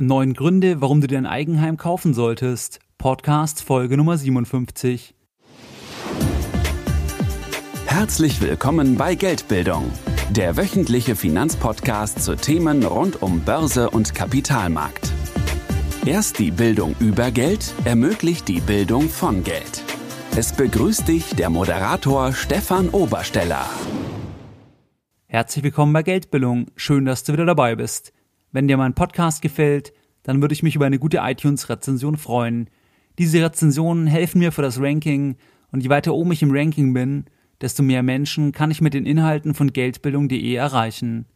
Neun Gründe, warum du dir ein Eigenheim kaufen solltest. Podcast Folge Nummer 57. Herzlich willkommen bei Geldbildung, der wöchentliche Finanzpodcast zu Themen rund um Börse und Kapitalmarkt. Erst die Bildung über Geld ermöglicht die Bildung von Geld. Es begrüßt dich der Moderator Stefan Obersteller. Herzlich willkommen bei Geldbildung. Schön, dass du wieder dabei bist. Wenn dir mein Podcast gefällt, dann würde ich mich über eine gute iTunes-Rezension freuen. Diese Rezensionen helfen mir für das Ranking und je weiter oben ich im Ranking bin, desto mehr Menschen kann ich mit den Inhalten von Geldbildung.de erreichen.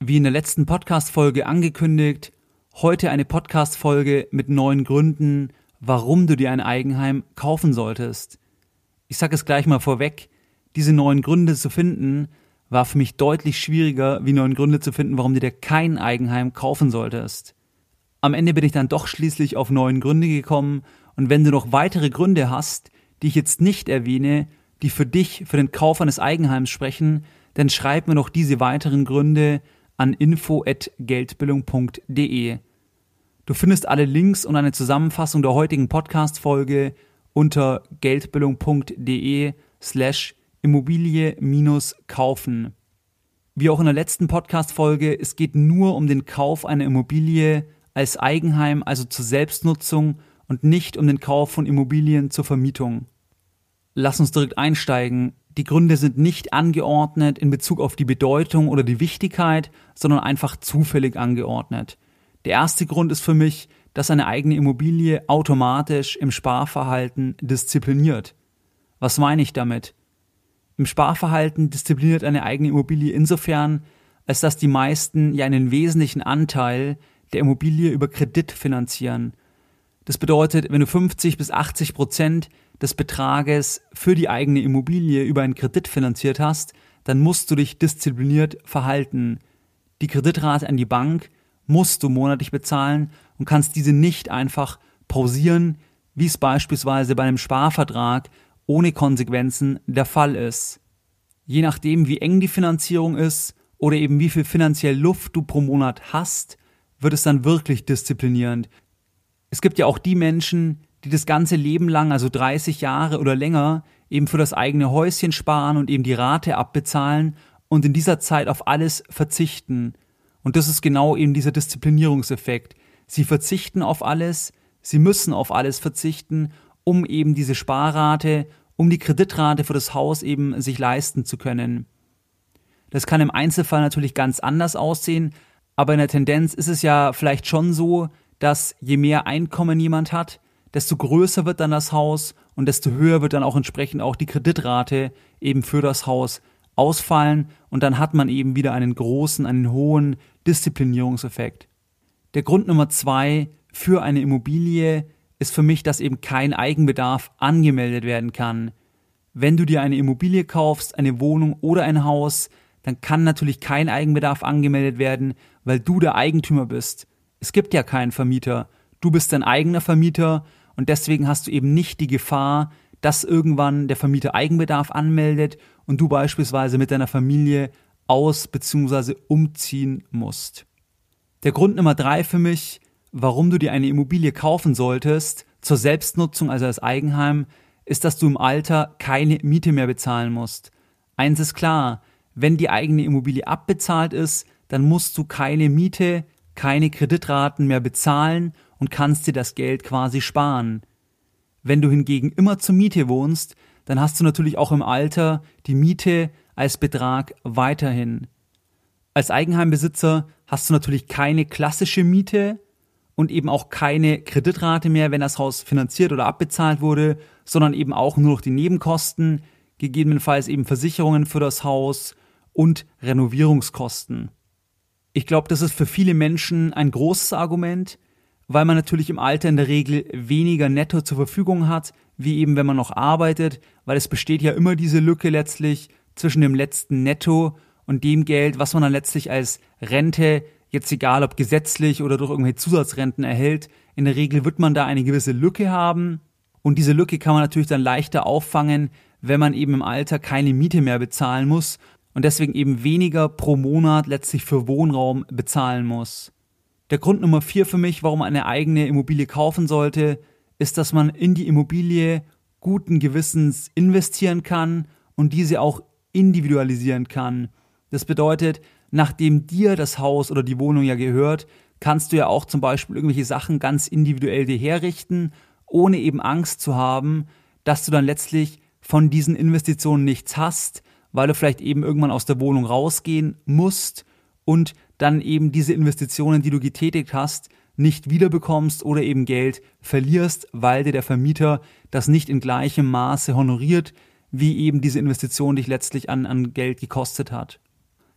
Wie in der letzten Podcast-Folge angekündigt, heute eine Podcast-Folge mit neun Gründen, warum du dir ein Eigenheim kaufen solltest. Ich sage es gleich mal vorweg, diese neun Gründe zu finden, war für mich deutlich schwieriger, wie neun Gründe zu finden, warum du dir kein Eigenheim kaufen solltest. Am Ende bin ich dann doch schließlich auf neun Gründe gekommen und wenn du noch weitere Gründe hast, die ich jetzt nicht erwähne, die für dich, für den Kauf eines Eigenheims sprechen, dann schreib mir noch diese weiteren Gründe an info@geldbildung.de. Du findest alle Links und eine Zusammenfassung der heutigen Podcast-Folge unter geldbildung.de slash Immobilie minus kaufen. Wie auch in der letzten Podcast-Folge, es geht nur um den Kauf einer Immobilie als Eigenheim, also zur Selbstnutzung und nicht um den Kauf von Immobilien zur Vermietung. Lass uns direkt einsteigen. Die Gründe sind nicht angeordnet in Bezug auf die Bedeutung oder die Wichtigkeit, sondern einfach zufällig angeordnet. Der erste Grund ist für mich, dass eine eigene Immobilie automatisch im Sparverhalten diszipliniert. Was meine ich damit? Im Sparverhalten diszipliniert eine eigene Immobilie insofern, als dass die meisten ja einen wesentlichen Anteil der Immobilie über Kredit finanzieren. Das bedeutet, wenn du 50 bis 80 Prozent des Betrages für die eigene Immobilie über einen Kredit finanziert hast, dann musst du dich diszipliniert verhalten. Die Kreditrate an die Bank musst du monatlich bezahlen und kannst diese nicht einfach pausieren, wie es beispielsweise bei einem Sparvertrag ohne Konsequenzen der Fall ist. Je nachdem, wie eng die Finanzierung ist oder eben wie viel finanziell Luft du pro Monat hast, wird es dann wirklich disziplinierend. Es gibt ja auch die Menschen, die das ganze Leben lang, also 30 Jahre oder länger, eben für das eigene Häuschen sparen und eben die Rate abbezahlen und in dieser Zeit auf alles verzichten. Und das ist genau eben dieser Disziplinierungseffekt. Sie verzichten auf alles, sie müssen auf alles verzichten um eben diese Sparrate, um die Kreditrate für das Haus eben sich leisten zu können. Das kann im Einzelfall natürlich ganz anders aussehen, aber in der Tendenz ist es ja vielleicht schon so, dass je mehr Einkommen jemand hat, desto größer wird dann das Haus und desto höher wird dann auch entsprechend auch die Kreditrate eben für das Haus ausfallen und dann hat man eben wieder einen großen, einen hohen Disziplinierungseffekt. Der Grund Nummer zwei für eine Immobilie ist für mich, dass eben kein Eigenbedarf angemeldet werden kann. Wenn du dir eine Immobilie kaufst, eine Wohnung oder ein Haus, dann kann natürlich kein Eigenbedarf angemeldet werden, weil du der Eigentümer bist. Es gibt ja keinen Vermieter. Du bist dein eigener Vermieter und deswegen hast du eben nicht die Gefahr, dass irgendwann der Vermieter Eigenbedarf anmeldet und du beispielsweise mit deiner Familie aus bzw. umziehen musst. Der Grund Nummer drei für mich warum du dir eine Immobilie kaufen solltest, zur Selbstnutzung, also als Eigenheim, ist, dass du im Alter keine Miete mehr bezahlen musst. Eins ist klar, wenn die eigene Immobilie abbezahlt ist, dann musst du keine Miete, keine Kreditraten mehr bezahlen und kannst dir das Geld quasi sparen. Wenn du hingegen immer zur Miete wohnst, dann hast du natürlich auch im Alter die Miete als Betrag weiterhin. Als Eigenheimbesitzer hast du natürlich keine klassische Miete, und eben auch keine Kreditrate mehr, wenn das Haus finanziert oder abbezahlt wurde, sondern eben auch nur noch die Nebenkosten, gegebenenfalls eben Versicherungen für das Haus und Renovierungskosten. Ich glaube, das ist für viele Menschen ein großes Argument, weil man natürlich im Alter in der Regel weniger Netto zur Verfügung hat, wie eben wenn man noch arbeitet, weil es besteht ja immer diese Lücke letztlich zwischen dem letzten Netto und dem Geld, was man dann letztlich als Rente jetzt egal ob gesetzlich oder durch irgendwelche Zusatzrenten erhält, in der Regel wird man da eine gewisse Lücke haben. Und diese Lücke kann man natürlich dann leichter auffangen, wenn man eben im Alter keine Miete mehr bezahlen muss und deswegen eben weniger pro Monat letztlich für Wohnraum bezahlen muss. Der Grund Nummer vier für mich, warum man eine eigene Immobilie kaufen sollte, ist, dass man in die Immobilie guten Gewissens investieren kann und diese auch individualisieren kann. Das bedeutet, nachdem dir das Haus oder die Wohnung ja gehört, kannst du ja auch zum Beispiel irgendwelche Sachen ganz individuell dir herrichten, ohne eben Angst zu haben, dass du dann letztlich von diesen Investitionen nichts hast, weil du vielleicht eben irgendwann aus der Wohnung rausgehen musst und dann eben diese Investitionen, die du getätigt hast, nicht wiederbekommst oder eben Geld verlierst, weil dir der Vermieter das nicht in gleichem Maße honoriert, wie eben diese Investition dich letztlich an, an Geld gekostet hat.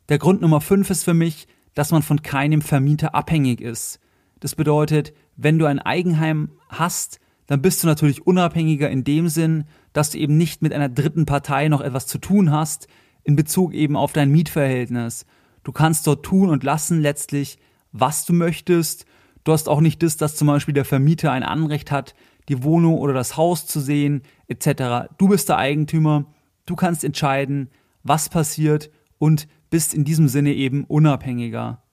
Der Grund Nummer fünf ist für mich, dass man von keinem Vermieter abhängig ist. Das bedeutet, wenn du ein Eigenheim hast, dann bist du natürlich unabhängiger in dem Sinn, dass du eben nicht mit einer dritten Partei noch etwas zu tun hast in Bezug eben auf dein Mietverhältnis. Du kannst dort tun und lassen letztlich, was du möchtest. Du hast auch nicht das, dass zum Beispiel der Vermieter ein Anrecht hat, die Wohnung oder das Haus zu sehen, etc. Du bist der Eigentümer, du kannst entscheiden, was passiert und bist in diesem Sinne eben unabhängiger.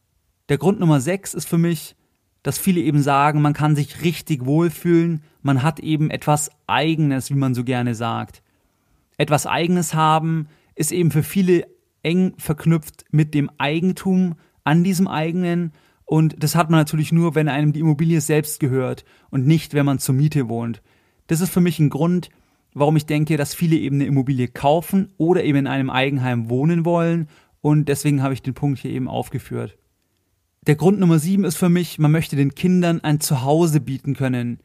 Der Grund Nummer 6 ist für mich, dass viele eben sagen, man kann sich richtig wohlfühlen, man hat eben etwas Eigenes, wie man so gerne sagt. Etwas Eigenes haben ist eben für viele eng verknüpft mit dem Eigentum an diesem eigenen. Und das hat man natürlich nur, wenn einem die Immobilie selbst gehört und nicht, wenn man zur Miete wohnt. Das ist für mich ein Grund, warum ich denke, dass viele eben eine Immobilie kaufen oder eben in einem Eigenheim wohnen wollen. Und deswegen habe ich den Punkt hier eben aufgeführt. Der Grund Nummer sieben ist für mich, man möchte den Kindern ein Zuhause bieten können.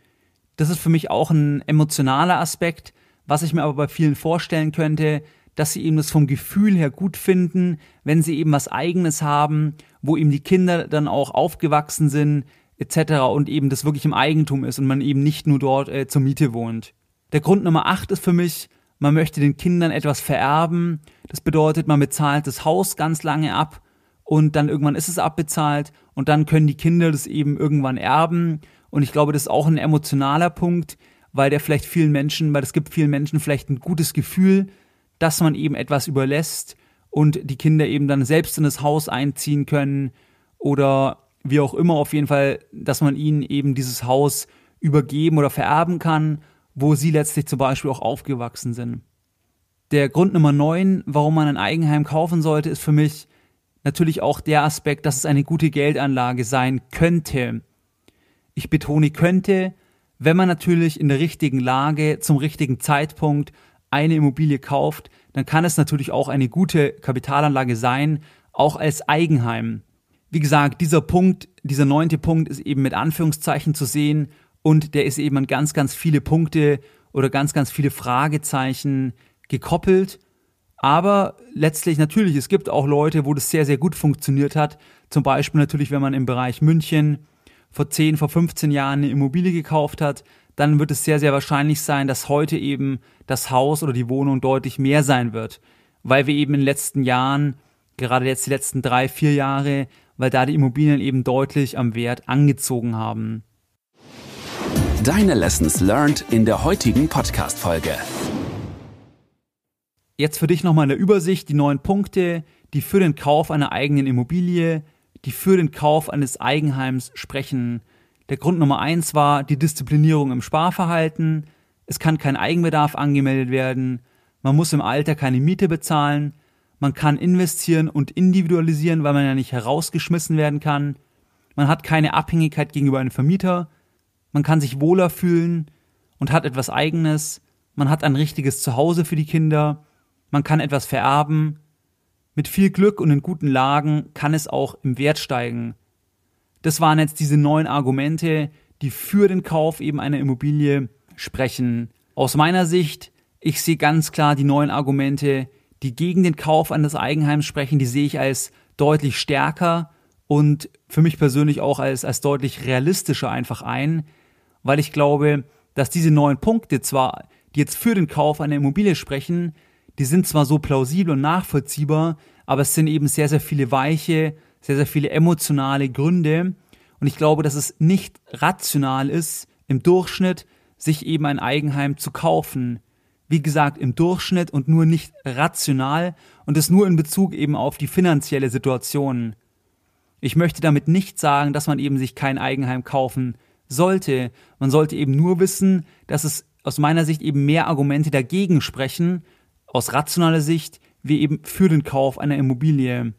Das ist für mich auch ein emotionaler Aspekt, was ich mir aber bei vielen vorstellen könnte, dass sie eben das vom Gefühl her gut finden, wenn sie eben was eigenes haben, wo eben die Kinder dann auch aufgewachsen sind, etc. und eben das wirklich im Eigentum ist und man eben nicht nur dort äh, zur Miete wohnt. Der Grund Nummer acht ist für mich, man möchte den Kindern etwas vererben. Das bedeutet, man bezahlt das Haus ganz lange ab und dann irgendwann ist es abbezahlt und dann können die Kinder das eben irgendwann erben. Und ich glaube, das ist auch ein emotionaler Punkt, weil der vielleicht vielen Menschen, weil es gibt vielen Menschen vielleicht ein gutes Gefühl, dass man eben etwas überlässt und die Kinder eben dann selbst in das Haus einziehen können oder wie auch immer auf jeden Fall, dass man ihnen eben dieses Haus übergeben oder vererben kann, wo sie letztlich zum Beispiel auch aufgewachsen sind. Der Grund Nummer 9, warum man ein Eigenheim kaufen sollte, ist für mich natürlich auch der Aspekt, dass es eine gute Geldanlage sein könnte. Ich betone könnte, wenn man natürlich in der richtigen Lage zum richtigen Zeitpunkt eine Immobilie kauft, dann kann es natürlich auch eine gute Kapitalanlage sein, auch als Eigenheim. Wie gesagt, dieser Punkt, dieser neunte Punkt ist eben mit Anführungszeichen zu sehen und der ist eben an ganz, ganz viele Punkte oder ganz, ganz viele Fragezeichen gekoppelt. Aber letztlich natürlich, es gibt auch Leute, wo das sehr, sehr gut funktioniert hat. Zum Beispiel natürlich, wenn man im Bereich München vor 10, vor 15 Jahren eine Immobilie gekauft hat, dann wird es sehr, sehr wahrscheinlich sein, dass heute eben das Haus oder die Wohnung deutlich mehr sein wird, weil wir eben in den letzten Jahren, gerade jetzt die letzten drei, vier Jahre, weil da die Immobilien eben deutlich am Wert angezogen haben. Deine Lessons learned in der heutigen Podcast-Folge. Jetzt für dich nochmal in der Übersicht die neun Punkte, die für den Kauf einer eigenen Immobilie, die für den Kauf eines Eigenheims sprechen. Der Grund Nummer eins war die Disziplinierung im Sparverhalten. Es kann kein Eigenbedarf angemeldet werden. Man muss im Alter keine Miete bezahlen. Man kann investieren und individualisieren, weil man ja nicht herausgeschmissen werden kann. Man hat keine Abhängigkeit gegenüber einem Vermieter. Man kann sich wohler fühlen und hat etwas Eigenes. Man hat ein richtiges Zuhause für die Kinder. Man kann etwas vererben. Mit viel Glück und in guten Lagen kann es auch im Wert steigen. Das waren jetzt diese neun Argumente, die für den Kauf eben einer Immobilie sprechen. Aus meiner Sicht, ich sehe ganz klar die neun Argumente, die gegen den Kauf eines Eigenheims sprechen, die sehe ich als deutlich stärker und für mich persönlich auch als, als deutlich realistischer einfach ein, weil ich glaube, dass diese neun Punkte zwar, die jetzt für den Kauf einer Immobilie sprechen, die sind zwar so plausibel und nachvollziehbar, aber es sind eben sehr, sehr viele weiche, sehr, sehr viele emotionale Gründe. Und ich glaube, dass es nicht rational ist, im Durchschnitt sich eben ein Eigenheim zu kaufen. Wie gesagt, im Durchschnitt und nur nicht rational und es nur in Bezug eben auf die finanzielle Situation. Ich möchte damit nicht sagen, dass man eben sich kein Eigenheim kaufen sollte. Man sollte eben nur wissen, dass es aus meiner Sicht eben mehr Argumente dagegen sprechen, aus rationaler Sicht, wie eben für den Kauf einer Immobilie.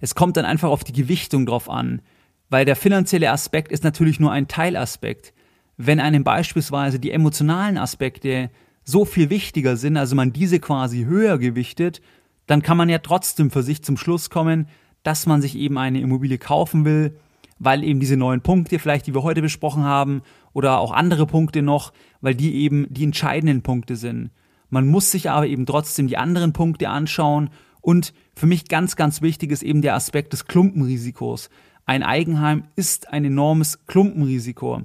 Es kommt dann einfach auf die Gewichtung drauf an, weil der finanzielle Aspekt ist natürlich nur ein Teilaspekt. Wenn einem beispielsweise die emotionalen Aspekte so viel wichtiger sind, also man diese quasi höher gewichtet, dann kann man ja trotzdem für sich zum Schluss kommen, dass man sich eben eine Immobilie kaufen will, weil eben diese neuen Punkte vielleicht, die wir heute besprochen haben, oder auch andere Punkte noch, weil die eben die entscheidenden Punkte sind. Man muss sich aber eben trotzdem die anderen Punkte anschauen und für mich ganz, ganz wichtig ist eben der Aspekt des Klumpenrisikos. Ein Eigenheim ist ein enormes Klumpenrisiko,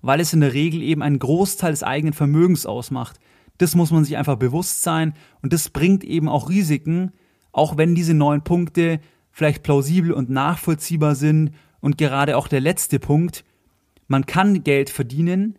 weil es in der Regel eben einen Großteil des eigenen Vermögens ausmacht. Das muss man sich einfach bewusst sein und das bringt eben auch Risiken, auch wenn diese neuen Punkte vielleicht plausibel und nachvollziehbar sind und gerade auch der letzte Punkt, man kann Geld verdienen,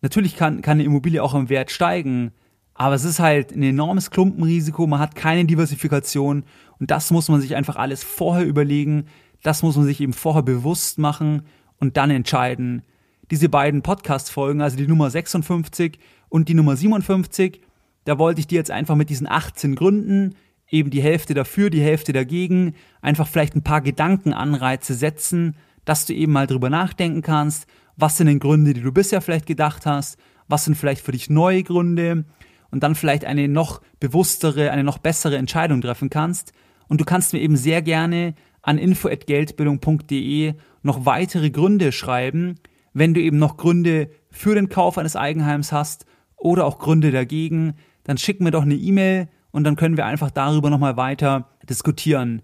natürlich kann, kann eine Immobilie auch im Wert steigen, aber es ist halt ein enormes Klumpenrisiko, man hat keine Diversifikation und das muss man sich einfach alles vorher überlegen, das muss man sich eben vorher bewusst machen und dann entscheiden. Diese beiden Podcast-Folgen, also die Nummer 56 und die Nummer 57, da wollte ich dir jetzt einfach mit diesen 18 Gründen, eben die Hälfte dafür, die Hälfte dagegen, einfach vielleicht ein paar Gedankenanreize setzen, dass du eben mal drüber nachdenken kannst, was sind denn Gründe, die du bisher vielleicht gedacht hast, was sind vielleicht für dich neue Gründe und dann vielleicht eine noch bewusstere, eine noch bessere Entscheidung treffen kannst. Und du kannst mir eben sehr gerne an info@geldbildung.de noch weitere Gründe schreiben, wenn du eben noch Gründe für den Kauf eines Eigenheims hast oder auch Gründe dagegen, dann schick mir doch eine E-Mail und dann können wir einfach darüber nochmal weiter diskutieren.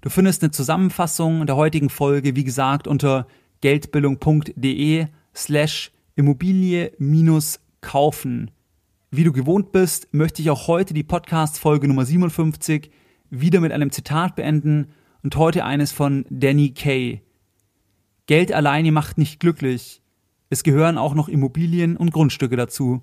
Du findest eine Zusammenfassung der heutigen Folge, wie gesagt, unter geldbildung.de slash Immobilie minus kaufen. Wie du gewohnt bist, möchte ich auch heute die Podcast-Folge Nummer 57 wieder mit einem Zitat beenden und heute eines von Danny Kay. Geld alleine macht nicht glücklich. Es gehören auch noch Immobilien und Grundstücke dazu.